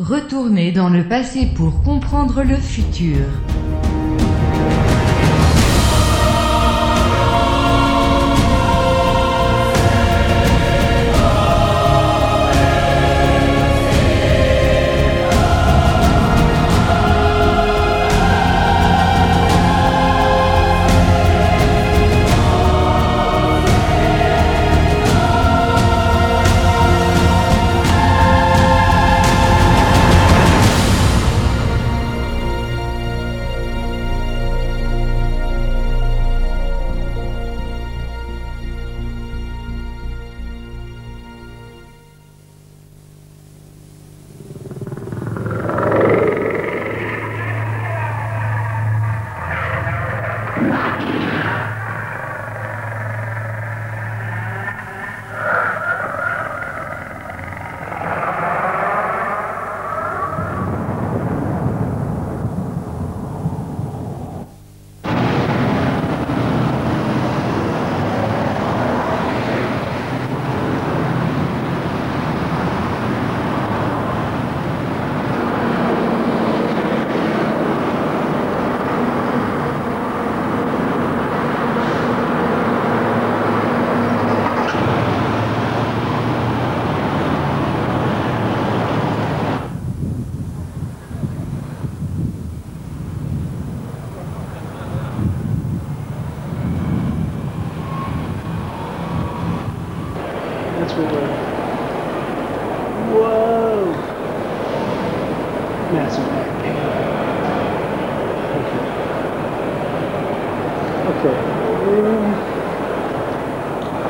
Retournez dans le passé pour comprendre le futur. Back pain. Okay. Okay.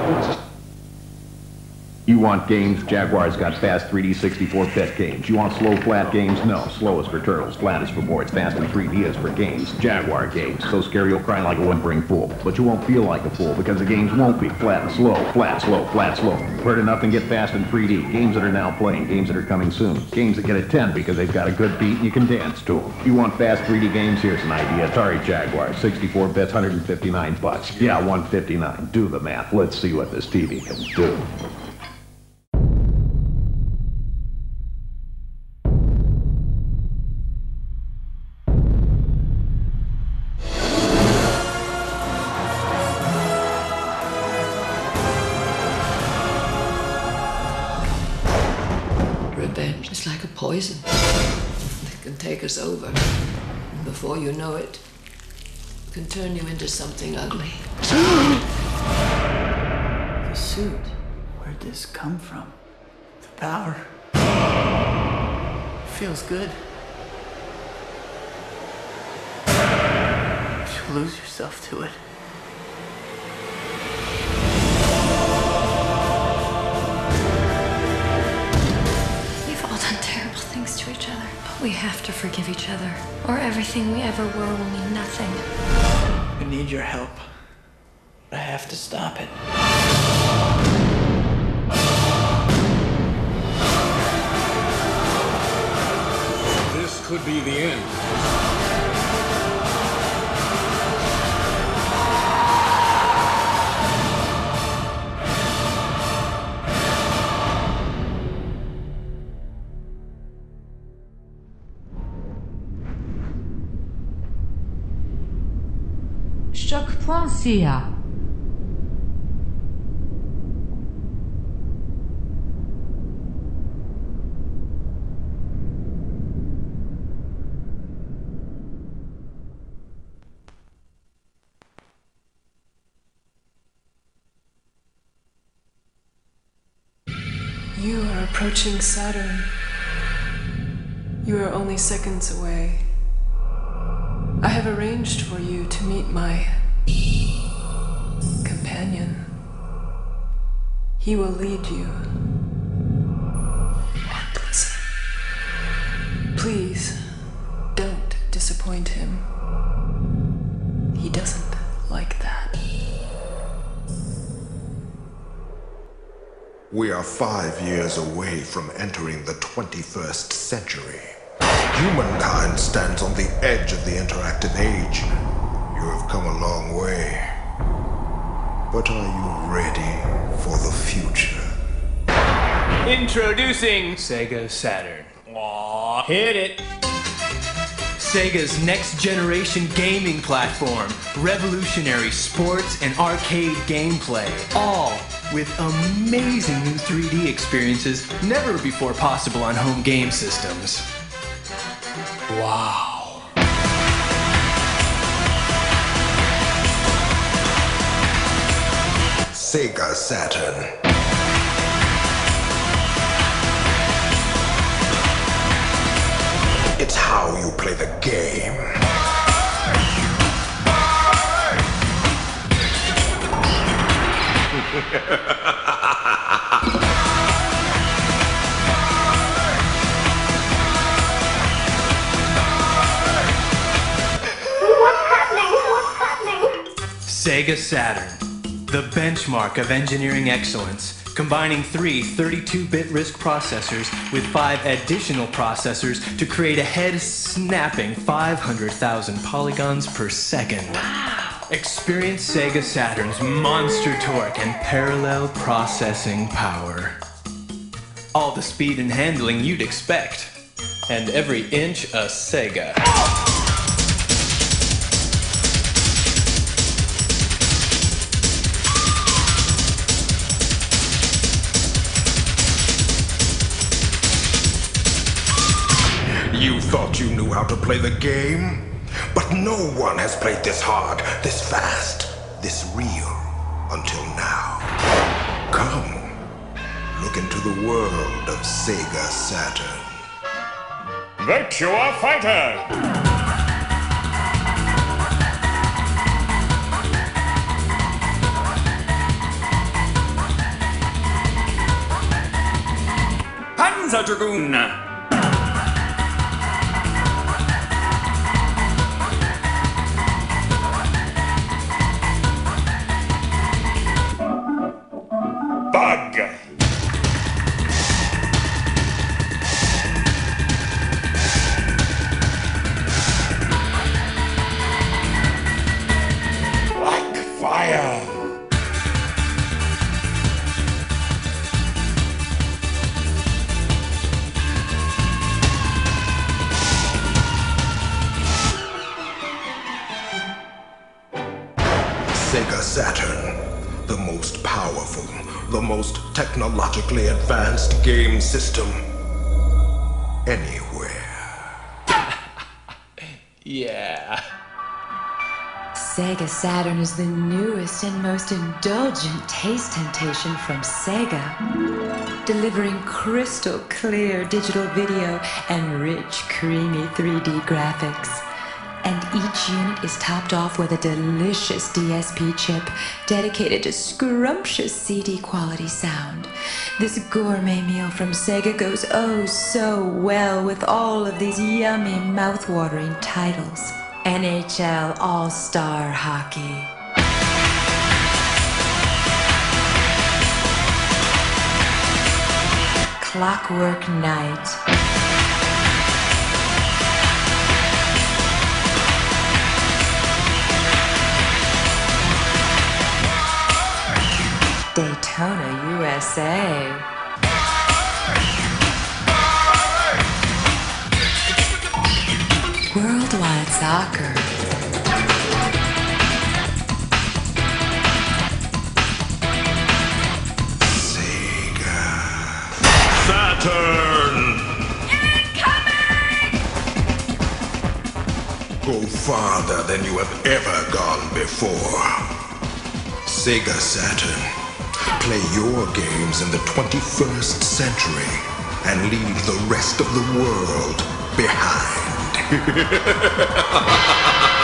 Let's You want games? Jaguar's got fast 3D 64-bit games. You want slow, flat games? No. Slow is for turtles, flat is for boards, fast and 3D is for games. Jaguar games. So scary you'll cry like a whimpering fool. But you won't feel like a fool because the games won't be flat and slow, flat, slow, flat, slow. Heard enough and get fast and 3D. Games that are now playing, games that are coming soon. Games that get a 10 because they've got a good beat and you can dance to them. You want fast 3D games? Here's an idea. Atari Jaguar, 64 bits, 159 bucks. Yeah, 159. Do the math. Let's see what this TV can do. Us over. And before you know it, can turn you into something ugly. The suit. Where'd this come from? The power. Feels good. You lose yourself to it. We have to forgive each other, or everything we ever were will mean nothing. I need your help. I have to stop it. This could be the end. Choc.ca You are approaching Saturn. You are only seconds away. I have arranged for you to meet my He will lead you. Please, don't disappoint him. He doesn't like that. We are five years away from entering the 21st century. Humankind stands on the edge of the interactive age. You have come a long way. But are you ready for the future? Introducing Sega Saturn. Aw, hit it. Sega's next generation gaming platform, revolutionary sports and arcade gameplay, all with amazing new 3D experiences never before possible on home game systems. Wow. Sega Saturn. It's how you play the game. What's happening? What's happening? Sega Saturn, the benchmark of engineering excellence, combining three 32-bit RISC processors with five additional processors to create a head-snapping 500,000 polygons per second. Experience Sega Saturn's monster torque and parallel processing power. All the speed and handling you'd expect. And every inch a Sega. You thought you knew how to play the game? But no one has played this hard, this fast, this real until now. Come, look into the world of Sega Saturn. Virtua Fighter! Panzer Dragoon! Saturn is the newest and most indulgent taste temptation from Sega, delivering crystal clear digital video and rich, creamy 3D graphics. And each unit is topped off with a delicious DSP chip dedicated to scrumptious CD quality sound. This gourmet meal from Sega goes oh so well with all of these yummy, mouth-watering titles. NHL All-Star Hockey. Clockwork Knight. Daytona, USA. Worldwide Soccer. Sega. Saturn! Incoming! Go farther than you have ever gone before. Sega Saturn. Play your games in the 21st century and leave the rest of the world behind. ハハハハ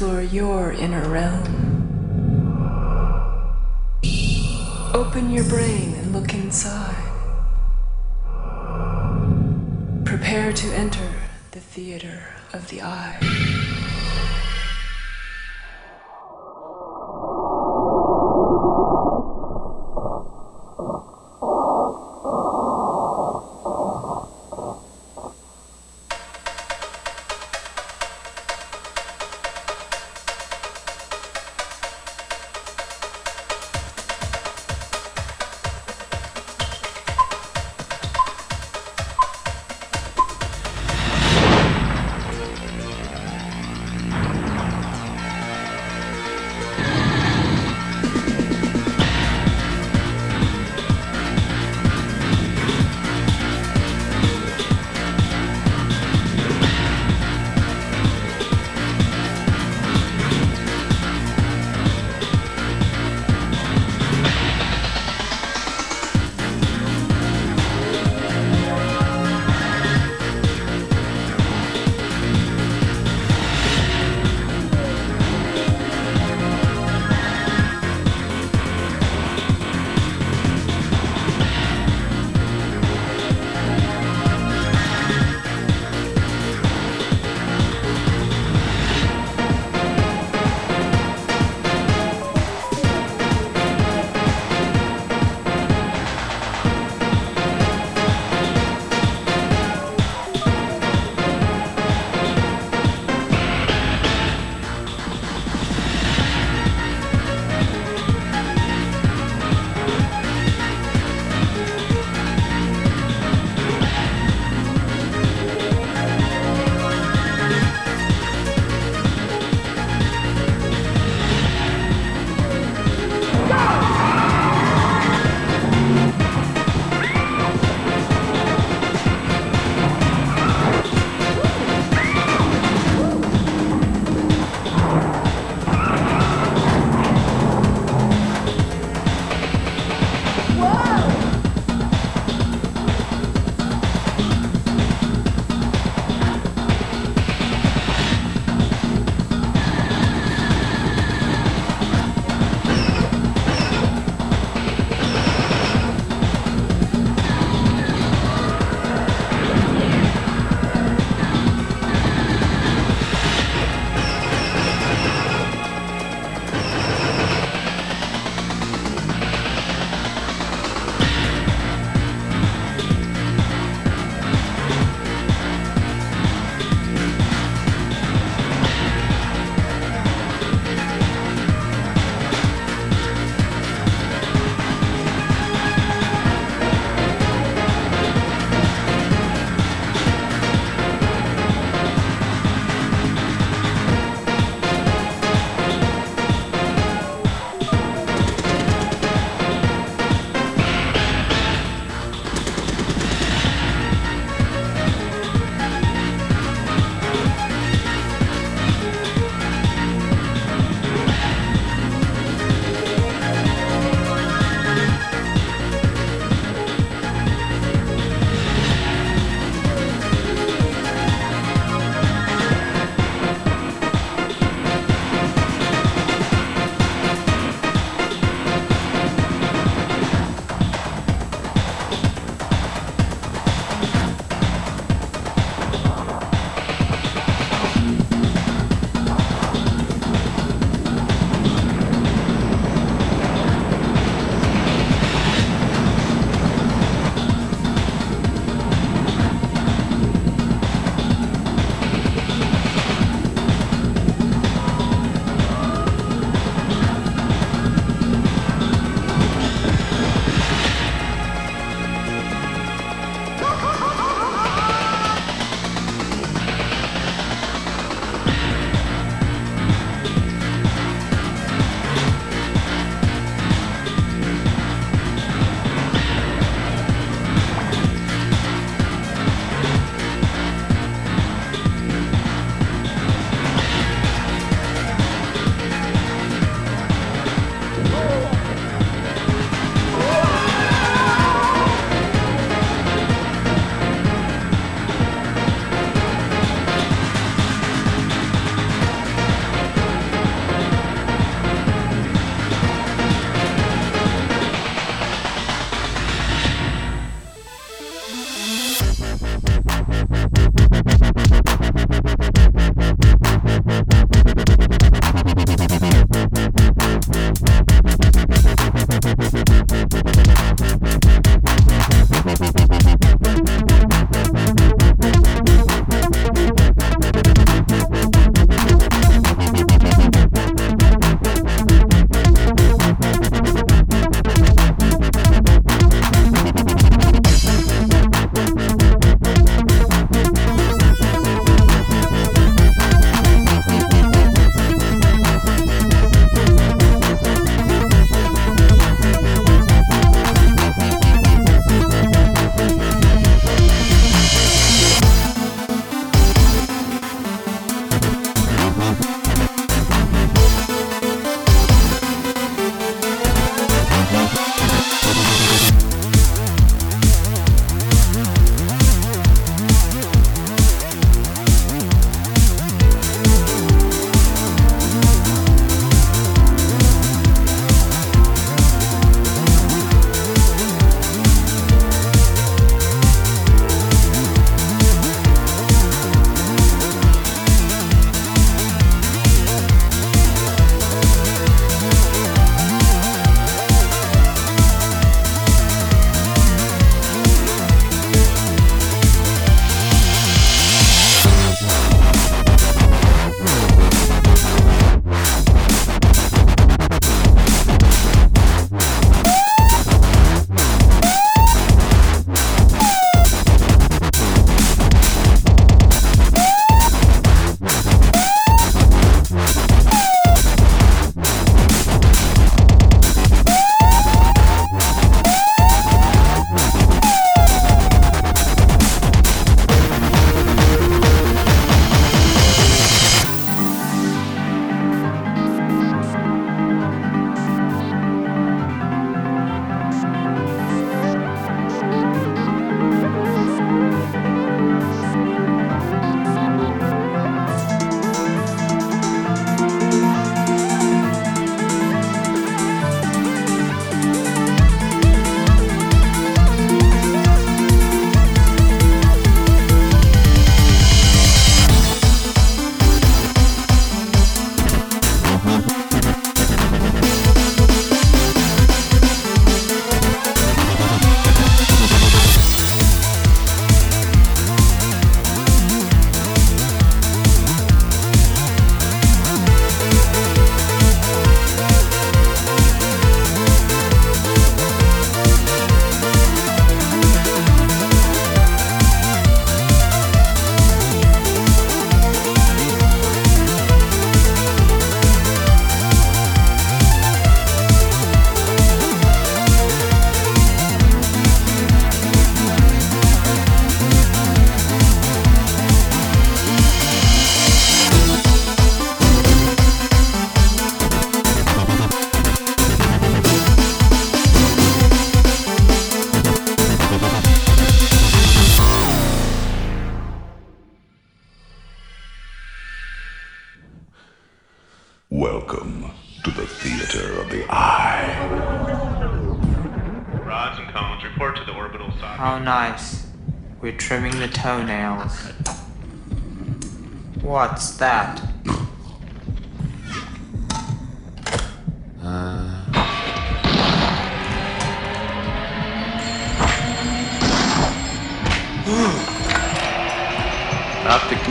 explore your inner realm. Open your brain and look inside. Prepare to enter the theater of the eye.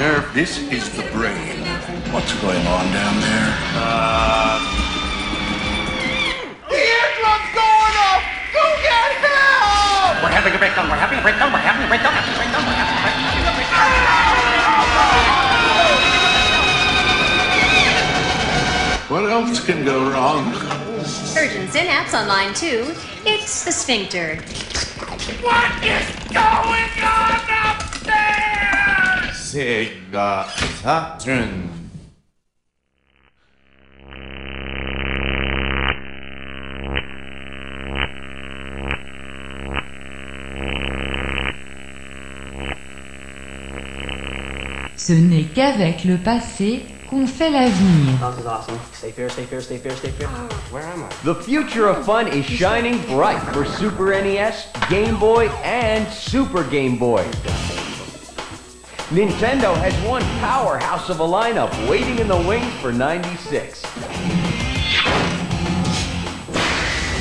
Nerve. This is the brain. What's going on down there? Uh, The eardrum's going off! Go get help! We're having a breakdown, we're having a breakdown, we're having a breakdown, having a breakdown, we're having a breakdown. What else can go wrong? Urgent synapse on line two. It's the sphincter. What is going on up there? Sega Saturn. Ce n'est qu'avec le passé qu'on fait l'avenir. This is awesome. Stay fair, stay fair, stay fair, stay fair. Where am I? The future of fun is shining bright for Super NES, Game Boy, and Super Game Boy. Nintendo has one powerhouse of a lineup waiting in the wings for 96.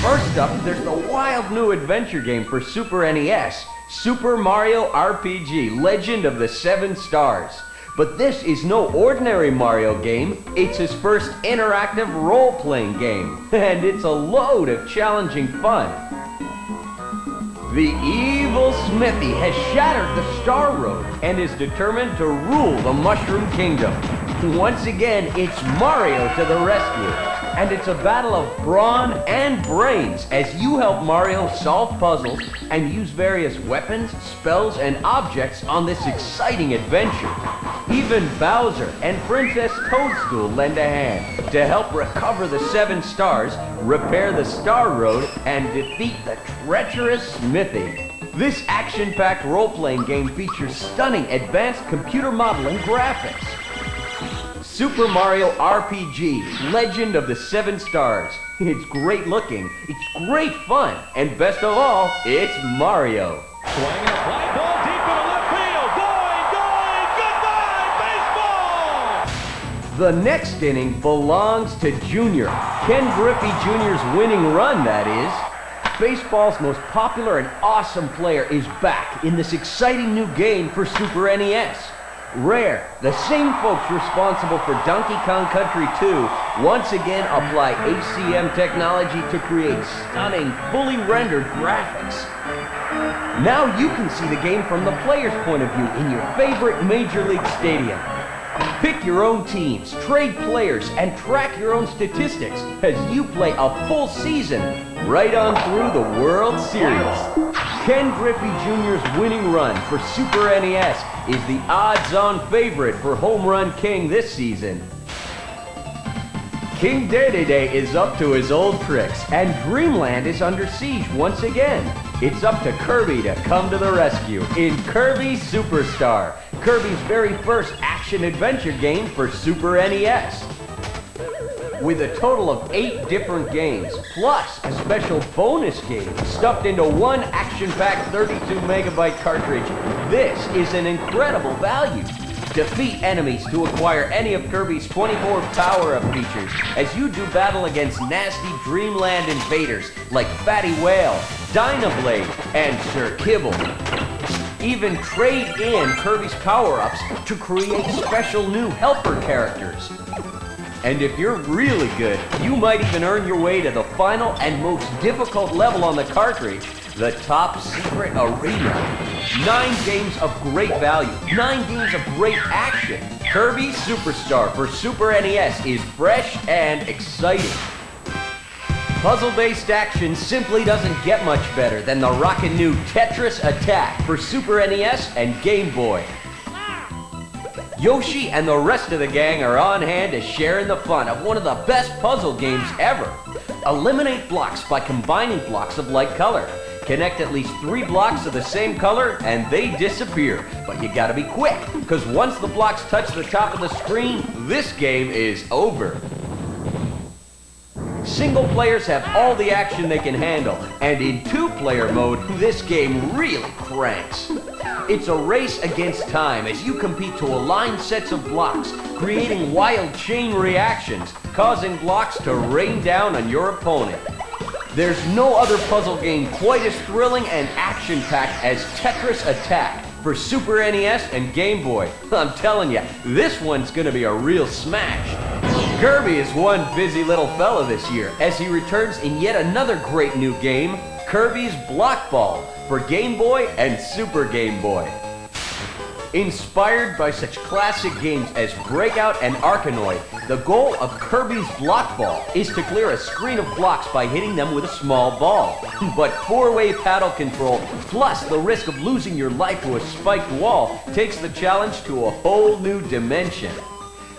First up, there's the wild new adventure game for Super NES, Super Mario RPG Legend of the Seven Stars. But this is no ordinary Mario game, it's his first interactive role playing game, and it's a load of challenging fun. The evil Smithy has shattered the Star Road and is determined to rule the Mushroom Kingdom. Once again, it's Mario to the rescue. And it's a battle of brawn and brains as you help Mario solve puzzles and use various weapons, spells, and objects on this exciting adventure. Even Bowser and Princess Toadstool lend a hand to help recover the Seven Stars, repair the Star Road, and defeat the treacherous Smithy. This action-packed role-playing game features stunning advanced computer modeling graphics. Super Mario RPG, Legend of the Seven Stars. It's great looking, it's great fun, and best of all, it's Mario. Swinging a fly ball deep into left field. Going, going, goodbye, baseball! The next inning belongs to Junior. Ken Griffey Jr.'s winning run, that is. Baseball's most popular and awesome player is back in this exciting new game for Super NES. Rare, the same folks responsible for Donkey Kong Country 2, once again apply ACM technology to create stunning, fully rendered graphics. Now you can see the game from the player's point of view in your favorite Major League Stadium. Pick your own teams, trade players, and track your own statistics as you play a full season right on through the World Series. Ken Griffey Jr.'s winning run for Super NES is the odds-on favorite for Home Run King this season. King Dedede is up to his old tricks, and Dreamland is under siege once again. It's up to Kirby to come to the rescue in Kirby Superstar, Kirby's very first action-adventure game for Super NES. With a total of eight different games, plus a special bonus game stuffed into one action-packed 32 megabyte cartridge, this is an incredible value. Defeat enemies to acquire any of Kirby's 24 power-up features as you do battle against nasty Dreamland invaders like Fatty Whale, Dynablade, and Sir Kibble. Even trade in Kirby's power-ups to create special new helper characters. And if you're really good, you might even earn your way to the final and most difficult level on the cartridge, the Top Secret Arena. Nine games of great value, nine games of great action. Kirby Superstar for Super NES is fresh and exciting. Puzzle-based action simply doesn't get much better than the rockin' new Tetris Attack for Super NES and Game Boy. Yoshi and the rest of the gang are on hand to share in the fun of one of the best puzzle games ever. Eliminate blocks by combining blocks of like color. Connect at least three blocks of the same color and they disappear. But you gotta be quick, because once the blocks touch the top of the screen, this game is over. single players have all the action they can handle, and in two-player mode, this game really cranks. It's a race against time as you compete to align sets of blocks, creating wild chain reactions, causing blocks to rain down on your opponent. There's no other puzzle game quite as thrilling and action-packed as Tetris Attack for Super NES and Game Boy. I'm telling you, this one's gonna be a real smash. Kirby is one busy little fella this year as he returns in yet another great new game, Kirby's Block Ball for Game Boy and Super Game Boy. Inspired by such classic games as Breakout and Arkanoid, the goal of Kirby's Block Ball is to clear a screen of blocks by hitting them with a small ball. But four-way paddle control, plus the risk of losing your life to a spiked wall, takes the challenge to a whole new dimension.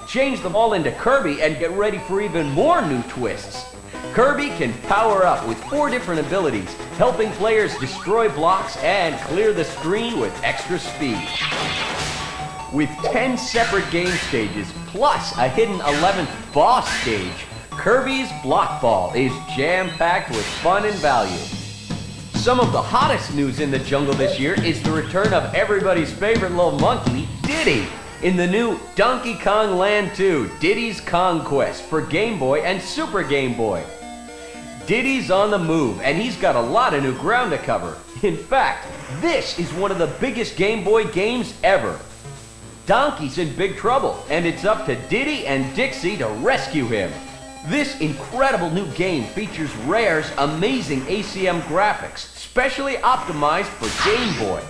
Change the ball into Kirby and get ready for even more new twists. Kirby can power up with four different abilities, helping players destroy blocks and clear the screen with extra speed. With 10 separate game stages, plus a hidden 11th boss stage, Kirby's Block Ball is jam-packed with fun and value. Some of the hottest news in the jungle this year is the return of everybody's favorite little monkey, Diddy, in the new Donkey Kong Land 2, Diddy's Kong Quest for Game Boy and Super Game Boy. Diddy's on the move, and he's got a lot of new ground to cover. In fact, this is one of the biggest Game Boy games ever. Donkey's in big trouble, and it's up to Diddy and Dixie to rescue him. This incredible new game features Rare's amazing ACM graphics, specially optimized for Game Boy.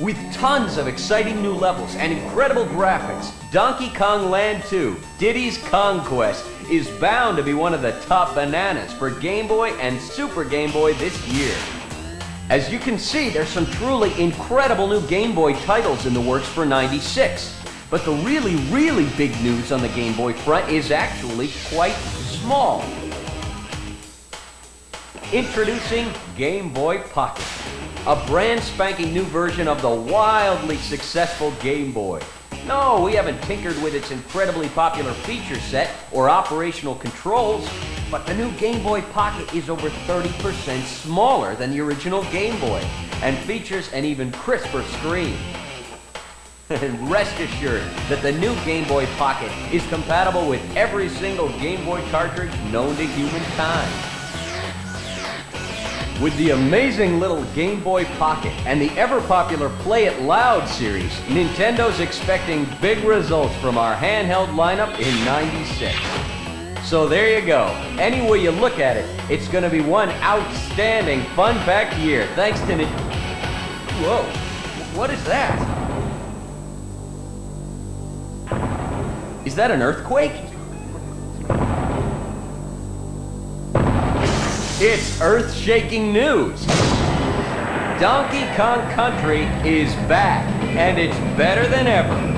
With tons of exciting new levels and incredible graphics, Donkey Kong Land 2, Diddy's Kong Quest, is bound to be one of the top bananas for Game Boy and Super Game Boy this year. As you can see, there's some truly incredible new Game Boy titles in the works for 96. But the really, really big news on the Game Boy front is actually quite small. Introducing Game Boy Pocket, a brand spanking new version of the wildly successful Game Boy. No, we haven't tinkered with its incredibly popular feature set or operational controls, but the new Game Boy Pocket is over 30% smaller than the original Game Boy and features an even crisper screen. And rest assured that the new Game Boy Pocket is compatible with every single Game Boy cartridge known to humankind. With the amazing little Game Boy Pocket and the ever-popular Play It Loud series, Nintendo's expecting big results from our handheld lineup in 96. So there you go. Any way you look at it, it's going to be one outstanding, fun-packed year, thanks to. Whoa, what is that? Is that an earthquake? It's earth-shaking news. Donkey Kong Country is back, and it's better than ever.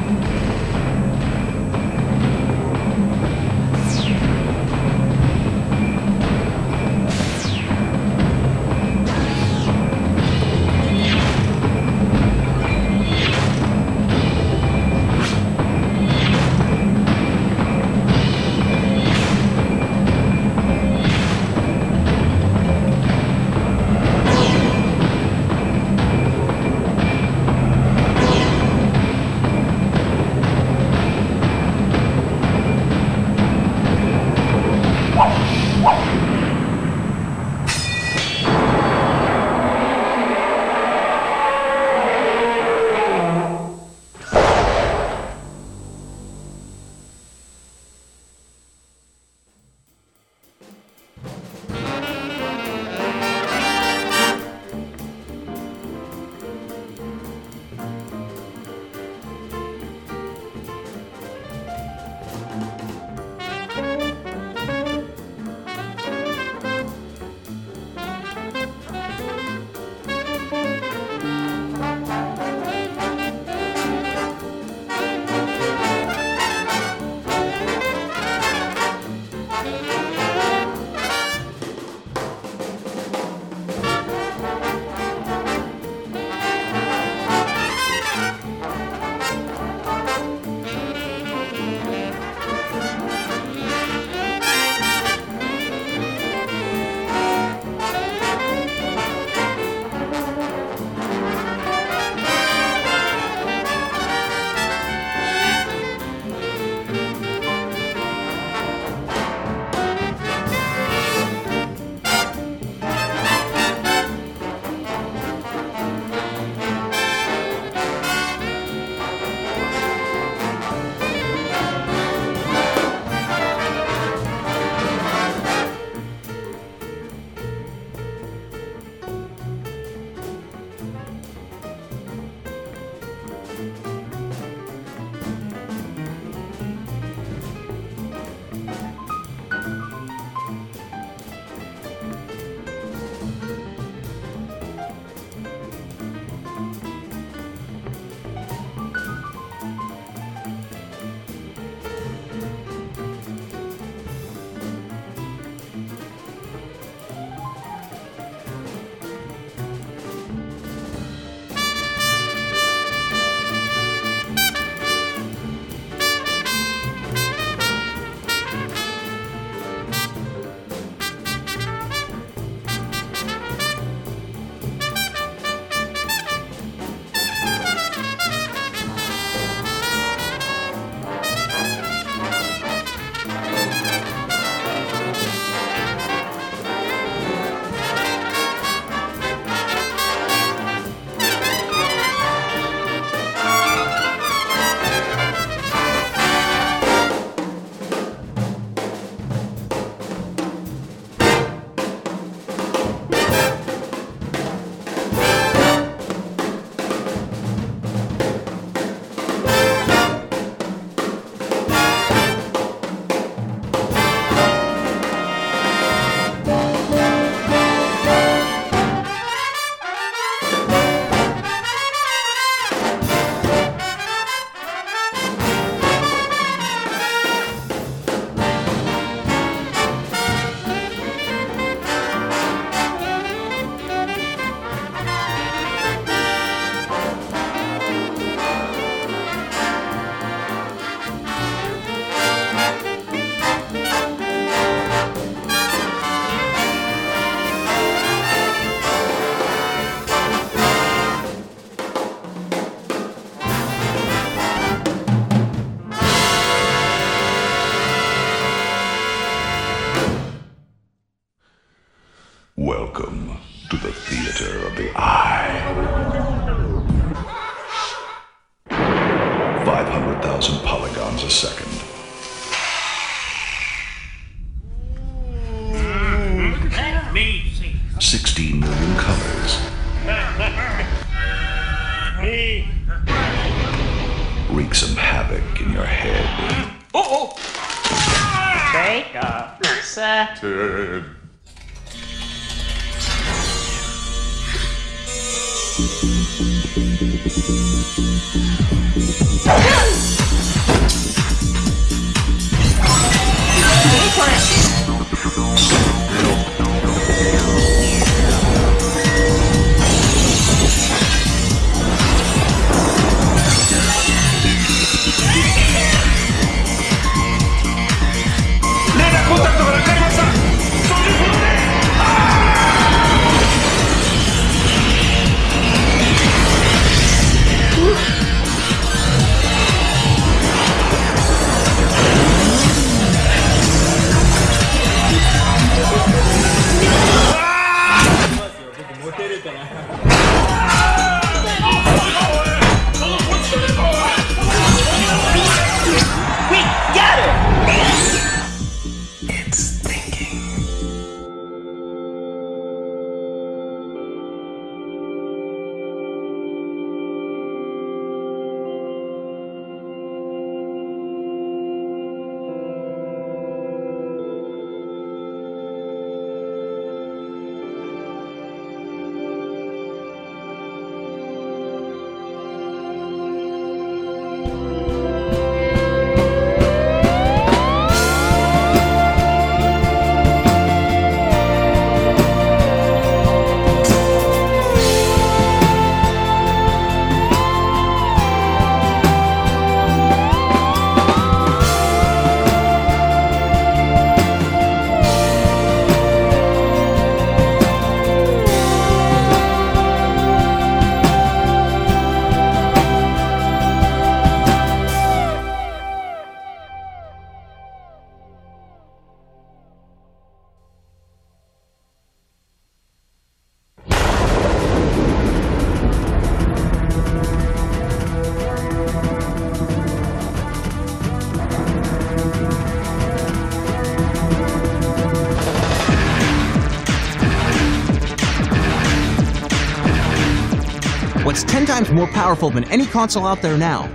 Times more powerful than any console out there now?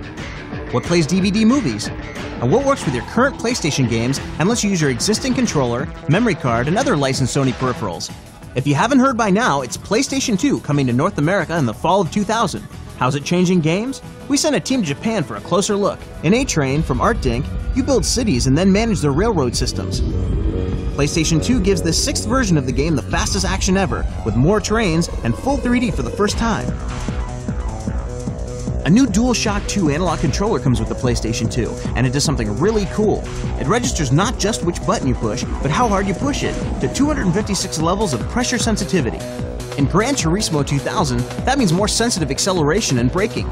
What plays DVD movies? And what works with your current PlayStation games and lets you use your existing controller, memory card, and other licensed Sony peripherals? If you haven't heard by now, it's PlayStation 2 coming to North America in the fall of 2000. How's it changing games? We sent a team to Japan for a closer look. In A-Train from ArtDink, you build cities and then manage their railroad systems. PlayStation 2 gives the sixth version of the game the fastest action ever, with more trains and full 3D for the first time. A new DualShock 2 analog controller comes with the PlayStation 2, and it does something really cool. It registers not just which button you push, but how hard you push it, to 256 levels of pressure sensitivity. In Gran Turismo 2000, that means more sensitive acceleration and braking.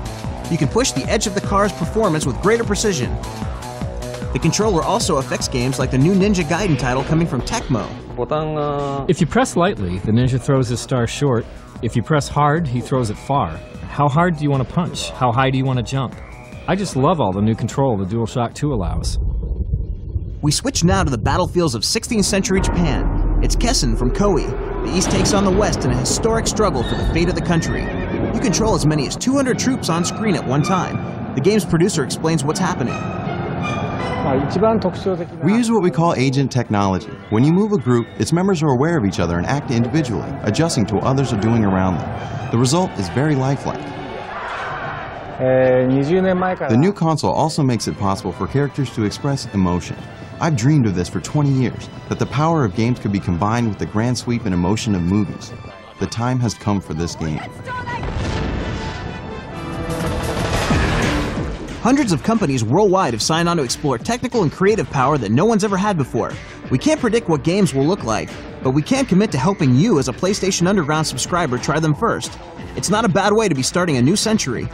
You can push the edge of the car's performance with greater precision. The controller also affects games like the new Ninja Gaiden title coming from Tecmo. If you press lightly, the ninja throws his star short. If you press hard, he throws it far. How hard do you want to punch? How high do you want to jump? I just love all the new control the DualShock 2 allows. We switch now to the battlefields of 16th century Japan. It's Kessen from Koei. The East takes on the West in a historic struggle for the fate of the country. You control as many as 200 troops on screen at one time. The game's producer explains what's happening. We use what we call agent technology. When you move a group, its members are aware of each other and act individually, adjusting to what others are doing around them. The result is very lifelike. The new console also makes it possible for characters to express emotion. I've dreamed of this for 20 years, that the power of games could be combined with the grand sweep and emotion of movies. The time has come for this game. Hundreds of companies worldwide have signed on to explore technical and creative power that no one's ever had before. We can't predict what games will look like, but we can commit to helping you as a PlayStation Underground subscriber try them first. It's not a bad way to be starting a new century.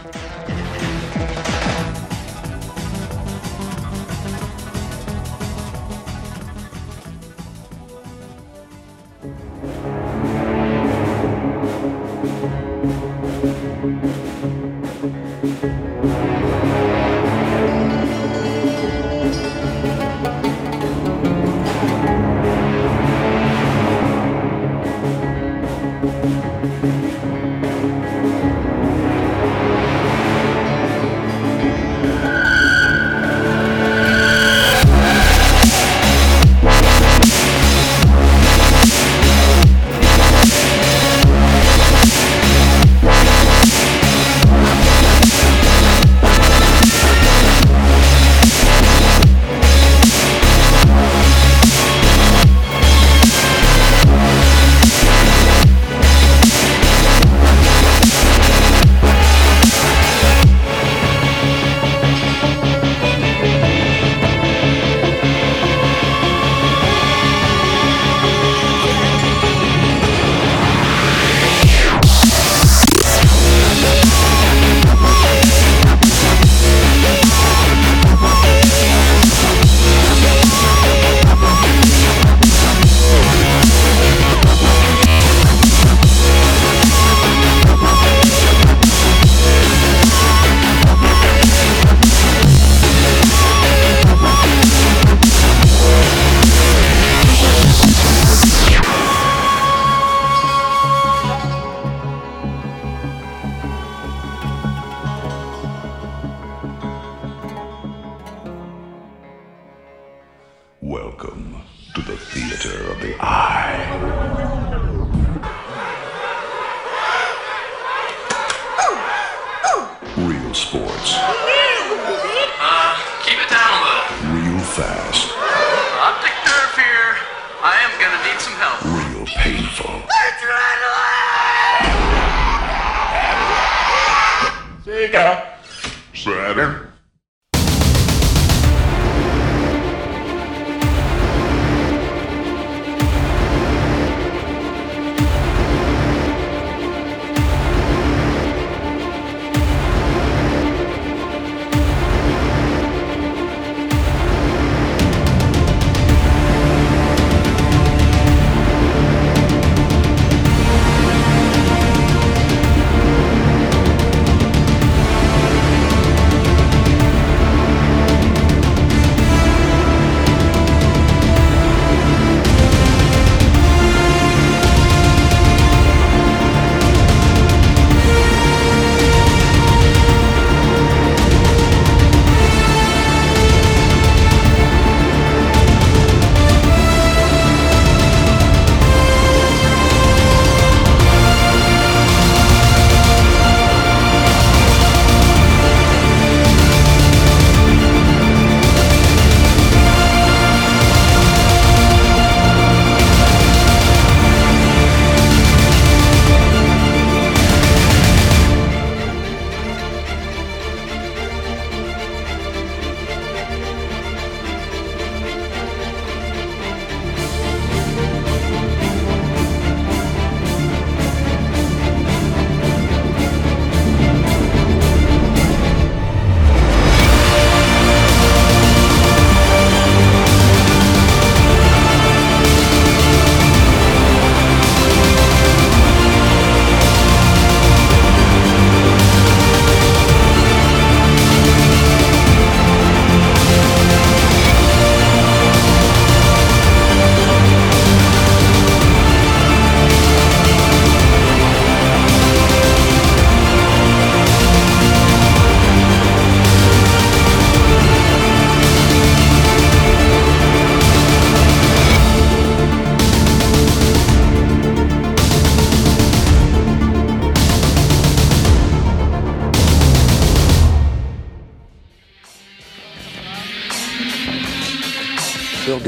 Saturn.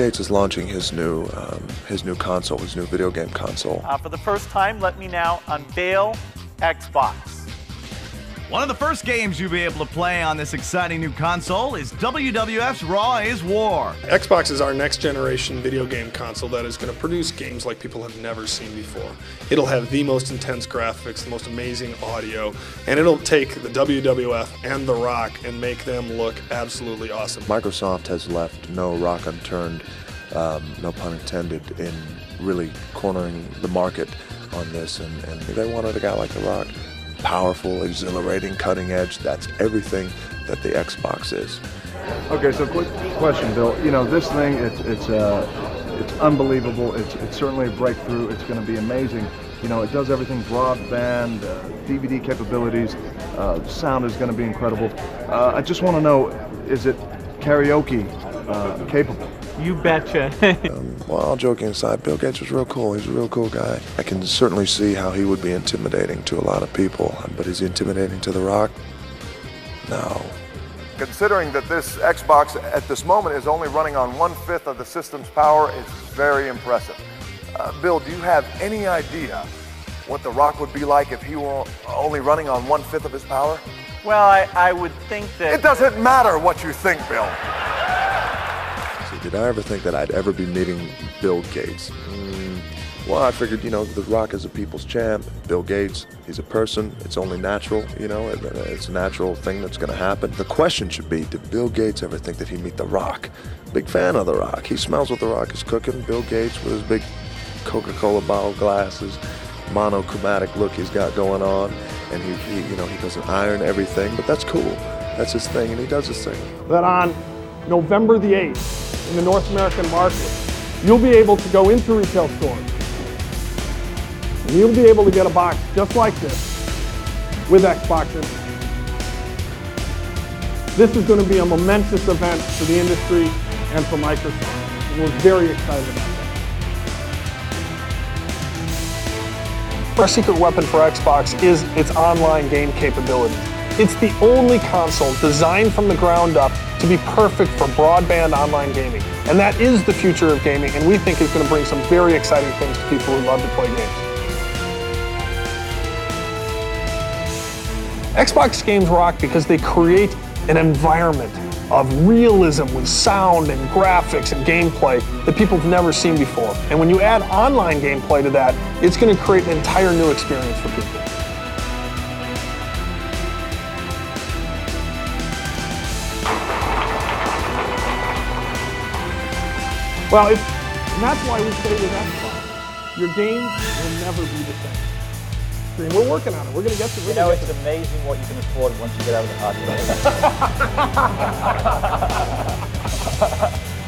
Gates is launching his new um, his new console, his new video game console. Uh, for the first time, let me now unveil Xbox. One of the first games you'll be able to play on this exciting new console is WWF's Raw is War. Xbox is our next generation video game console that is going to produce games like people have never seen before. It'll have the most intense graphics, the most amazing audio, and it'll take the WWF and The Rock and make them look absolutely awesome. Microsoft has left no rock unturned, um, no pun intended, in really cornering the market on this, and, and they wanted a guy like The Rock. Powerful, exhilarating, cutting edge. That's everything that the Xbox is. Okay, so quick question, Bill. You know, this thing, it's it's uh, it's unbelievable. It's it's certainly a breakthrough. It's going to be amazing. You know, it does everything broadband, uh, DVD capabilities. Uh, sound is going to be incredible. Uh, I just want to know, is it karaoke uh, capable? You betcha. um, well, all joking aside, Bill Gates was real cool. He's a real cool guy. I can certainly see how he would be intimidating to a lot of people, but is he intimidating to The Rock? No. Considering that this Xbox at this moment is only running on one fifth of the system's power, it's very impressive. Uh, Bill, do you have any idea what The Rock would be like if he were only running on one fifth of his power? Well, I, I would think that. It doesn't matter what you think, Bill. Did I ever think that I'd ever be meeting Bill Gates? Mm, well, I figured, you know, The Rock is a people's champ. Bill Gates, he's a person. It's only natural, you know, it's a natural thing that's going to happen. The question should be, did Bill Gates ever think that he'd meet The Rock? Big fan of The Rock. He smells what The Rock is cooking. Bill Gates with his big Coca-Cola bottle glasses, monochromatic look he's got going on. And he, he, you know, he doesn't iron everything, but that's cool. That's his thing, and he does his thing. That on November the 8th, in the North American market, you'll be able to go into retail stores and you'll be able to get a box just like this with Xbox. This is going to be a momentous event for the industry and for Microsoft. And we're very excited about that. Our secret weapon for Xbox is its online game capabilities. It's the only console designed from the ground up to be perfect for broadband online gaming. And that is the future of gaming, and we think it's going to bring some very exciting things to people who love to play games. Xbox games rock because they create an environment of realism with sound and graphics and gameplay that people have never seen before. And when you add online gameplay to that, it's going to create an entire new experience for people. Well, if, and that's why we say with Xbox, your games will never be the same. We're working on it. We're going to get to. You know, it's amazing what you can afford once you get out of the hardware.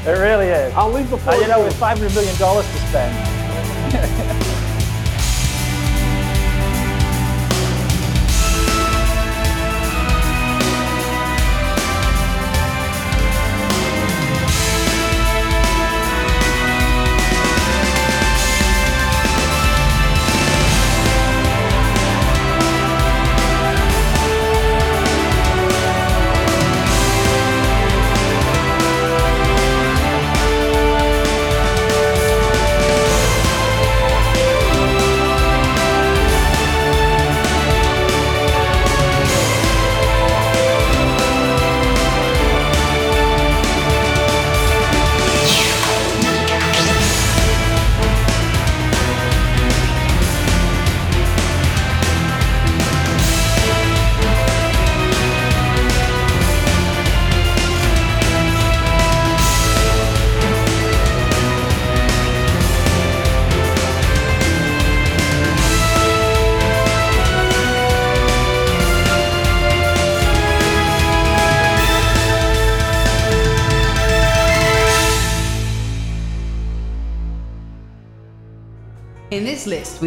it really is. I'll leave the floor. Uh, you know, with five hundred million dollars to spend.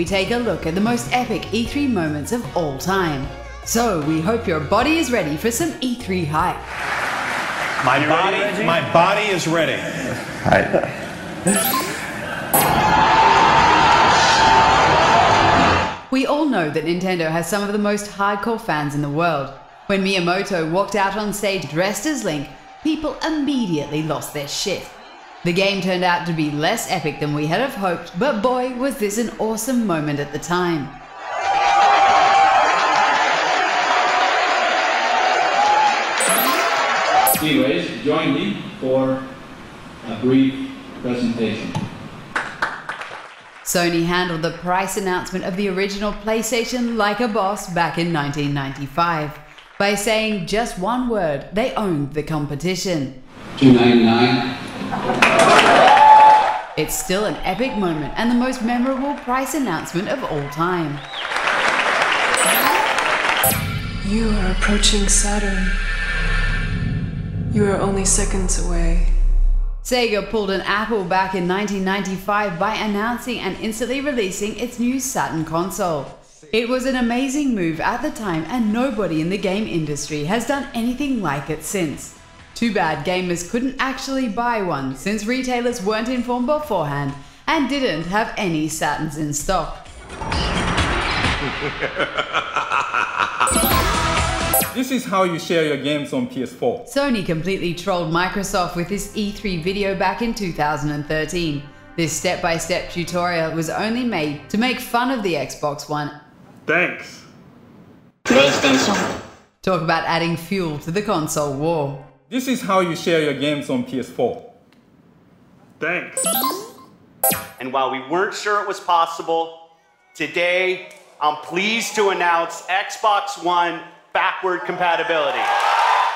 we take a look at the most epic E3 moments of all time. So, we hope your body is ready for some E3 hype. My body, my body is ready. Hi. We all know that Nintendo has some of the most hardcore fans in the world. When Miyamoto walked out on stage dressed as Link, people immediately lost their shit. The game turned out to be less epic than we had have hoped, but boy, was this an awesome moment at the time. Anyways, join me for a brief presentation. Sony handled the price announcement of the original PlayStation like a boss back in 1995 by saying just one word they owned the competition. Two ninety nine. It's still an epic moment and the most memorable price announcement of all time. You are approaching Saturn. You are only seconds away. Sega pulled an Apple back in 1995 by announcing and instantly releasing its new Saturn console. It was an amazing move at the time, and nobody in the game industry has done anything like it since. Too bad gamers couldn't actually buy one since retailers weren't informed beforehand and didn't have any Saturns in stock. This is how you share your games on PS4. Sony completely trolled Microsoft with this E3 video back in 2013. This step by step tutorial was only made to make fun of the Xbox One. Thanks. PlayStation. Talk about adding fuel to the console war. This is how you share your games on PS4. Thanks. And while we weren't sure it was possible, today I'm pleased to announce Xbox One backward compatibility.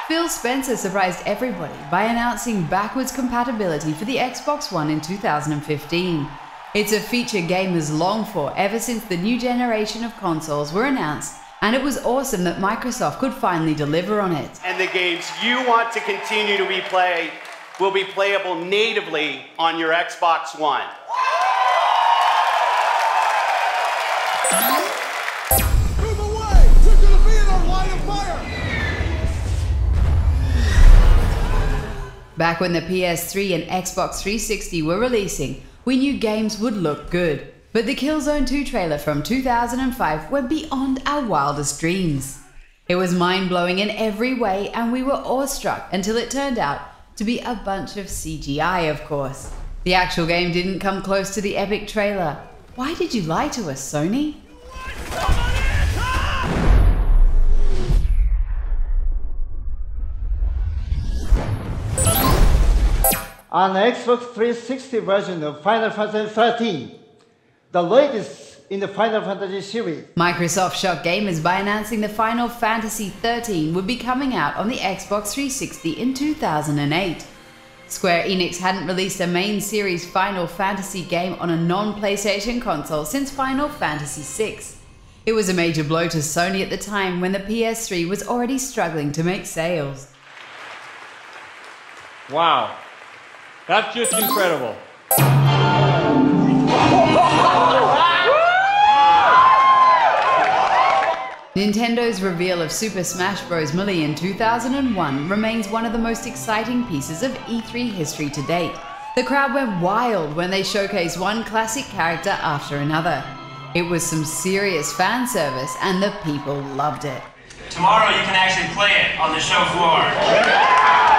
Phil Spencer surprised everybody by announcing backwards compatibility for the Xbox One in 2015. It's a feature gamers long for ever since the new generation of consoles were announced, and it was awesome that Microsoft could finally deliver on it. And the games you want to continue to be played will be playable natively on your Xbox One. Back when the PS3 and Xbox 360 were releasing, we knew games would look good but the Killzone 2 trailer from 2005 went beyond our wildest dreams. It was mind blowing in every way, and we were awestruck until it turned out to be a bunch of CGI, of course. The actual game didn't come close to the epic trailer. Why did you lie to us, Sony? On the Xbox 360 version of Final Fantasy XIII, the latest in the Final Fantasy series. Microsoft shocked gamers by announcing the Final Fantasy XIII would be coming out on the Xbox 360 in 2008. Square Enix hadn't released a main series Final Fantasy game on a non PlayStation console since Final Fantasy VI. It was a major blow to Sony at the time when the PS3 was already struggling to make sales. Wow. That's just incredible. Nintendo's reveal of Super Smash Bros. Melee in 2001 remains one of the most exciting pieces of E3 history to date. The crowd went wild when they showcased one classic character after another. It was some serious fan service and the people loved it. Tomorrow you can actually play it on the show floor.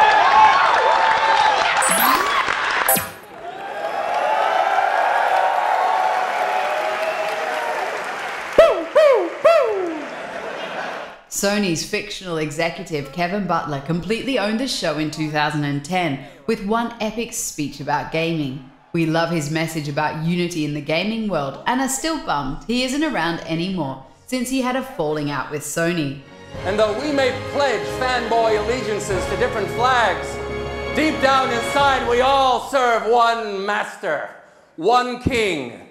Sony's fictional executive Kevin Butler completely owned the show in 2010 with one epic speech about gaming. We love his message about unity in the gaming world and are still bummed he isn't around anymore since he had a falling out with Sony. And though we may pledge fanboy allegiances to different flags, deep down inside we all serve one master, one king.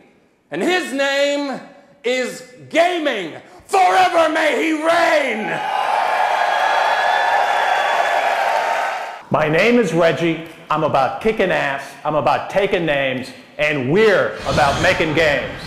And his name is gaming. Forever may he reign! My name is Reggie. I'm about kicking ass. I'm about taking names. And we're about making games.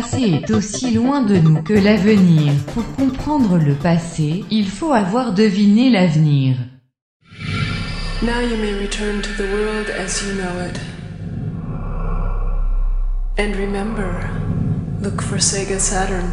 Passé est aussi loin de nous que l'avenir. Pour comprendre le passé, il faut avoir deviné l'avenir. Now you may return to the world as you know it. And remember, look for Sega Saturn.